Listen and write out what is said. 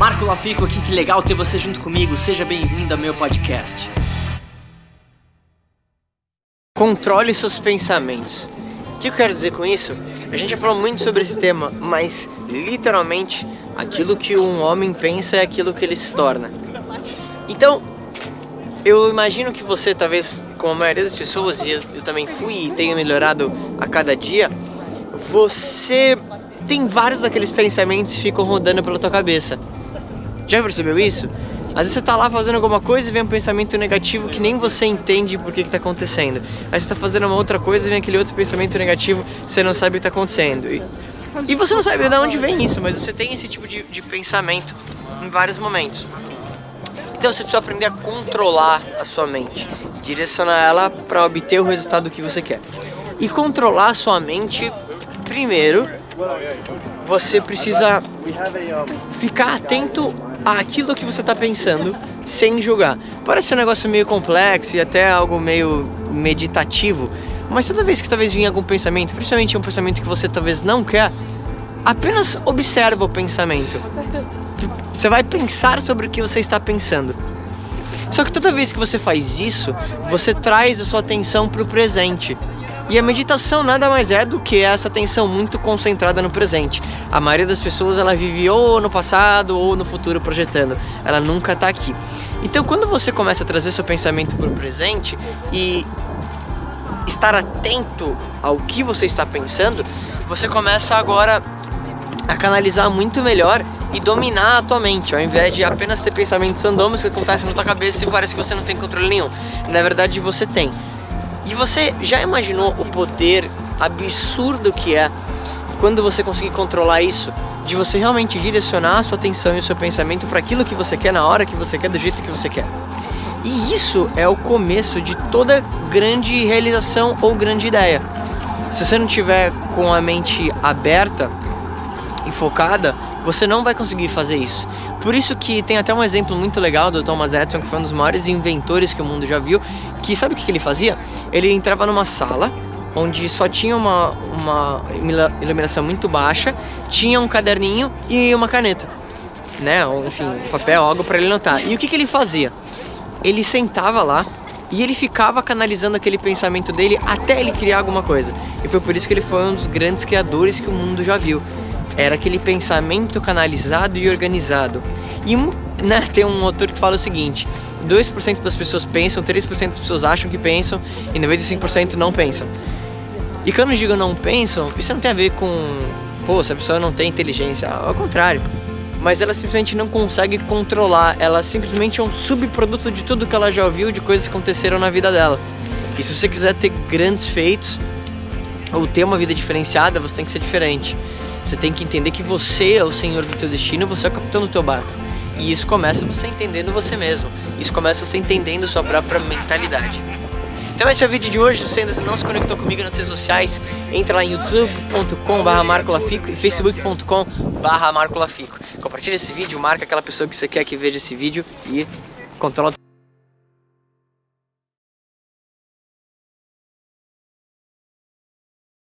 Marco Lafico aqui, que legal ter você junto comigo. Seja bem-vindo ao meu podcast. Controle seus pensamentos. O que eu quero dizer com isso? A gente já falou muito sobre esse tema, mas literalmente aquilo que um homem pensa é aquilo que ele se torna. Então, eu imagino que você, talvez, como a maioria das pessoas, e eu, eu também fui e tenho melhorado a cada dia, você tem vários daqueles pensamentos que ficam rodando pela tua cabeça. Já percebeu isso? Às vezes você tá lá fazendo alguma coisa e vem um pensamento negativo que nem você entende por que, que tá acontecendo. Aí você tá fazendo uma outra coisa e vem aquele outro pensamento negativo, você não sabe o que tá acontecendo. E, e você não sabe de onde vem isso, mas você tem esse tipo de, de pensamento em vários momentos. Então você precisa aprender a controlar a sua mente, direcionar ela para obter o resultado que você quer. E controlar a sua mente, primeiro, você precisa ficar atento àquilo que você está pensando sem julgar. Parece um negócio meio complexo e até algo meio meditativo, mas toda vez que talvez venha algum pensamento, principalmente um pensamento que você talvez não quer, apenas observa o pensamento. Você vai pensar sobre o que você está pensando. Só que toda vez que você faz isso, você traz a sua atenção para o presente. E a meditação nada mais é do que essa atenção muito concentrada no presente. A maioria das pessoas ela vive ou no passado ou no futuro projetando. Ela nunca está aqui. Então quando você começa a trazer seu pensamento para o presente e estar atento ao que você está pensando, você começa agora a canalizar muito melhor e dominar a tua mente, ao invés de apenas ter pensamentos randômicos que acontecem na tua cabeça e parece que você não tem controle nenhum. Na verdade você tem. E você já imaginou o poder absurdo que é quando você conseguir controlar isso? De você realmente direcionar a sua atenção e o seu pensamento para aquilo que você quer na hora que você quer, do jeito que você quer. E isso é o começo de toda grande realização ou grande ideia. Se você não tiver com a mente aberta e focada, você não vai conseguir fazer isso. Por isso que tem até um exemplo muito legal do Thomas Edison, que foi um dos maiores inventores que o mundo já viu, que sabe o que ele fazia? Ele entrava numa sala onde só tinha uma, uma iluminação muito baixa, tinha um caderninho e uma caneta, né? Enfim, papel, algo para ele anotar. E o que, que ele fazia? Ele sentava lá e ele ficava canalizando aquele pensamento dele até ele criar alguma coisa. E foi por isso que ele foi um dos grandes criadores que o mundo já viu. Era aquele pensamento canalizado e organizado. E né, tem um autor que fala o seguinte: 2% das pessoas pensam, 3% das pessoas acham que pensam e 95% não pensam. E quando eu digo não pensam, isso não tem a ver com, pô, se a pessoa não tem inteligência, ao contrário. Mas ela simplesmente não consegue controlar, ela simplesmente é um subproduto de tudo que ela já ouviu, de coisas que aconteceram na vida dela. E se você quiser ter grandes feitos, ou ter uma vida diferenciada, você tem que ser diferente. Você tem que entender que você é o senhor do teu destino, você é o capitão do teu barco. E isso começa você entendendo você mesmo. Isso começa você entendendo sua própria mentalidade. Então esse é o vídeo de hoje. Se ainda não se conectou comigo nas redes sociais, entra lá em youtube.com.br marcolafico e facebook.com.br marcolafico. Compartilha esse vídeo, marca aquela pessoa que você quer que veja esse vídeo e controla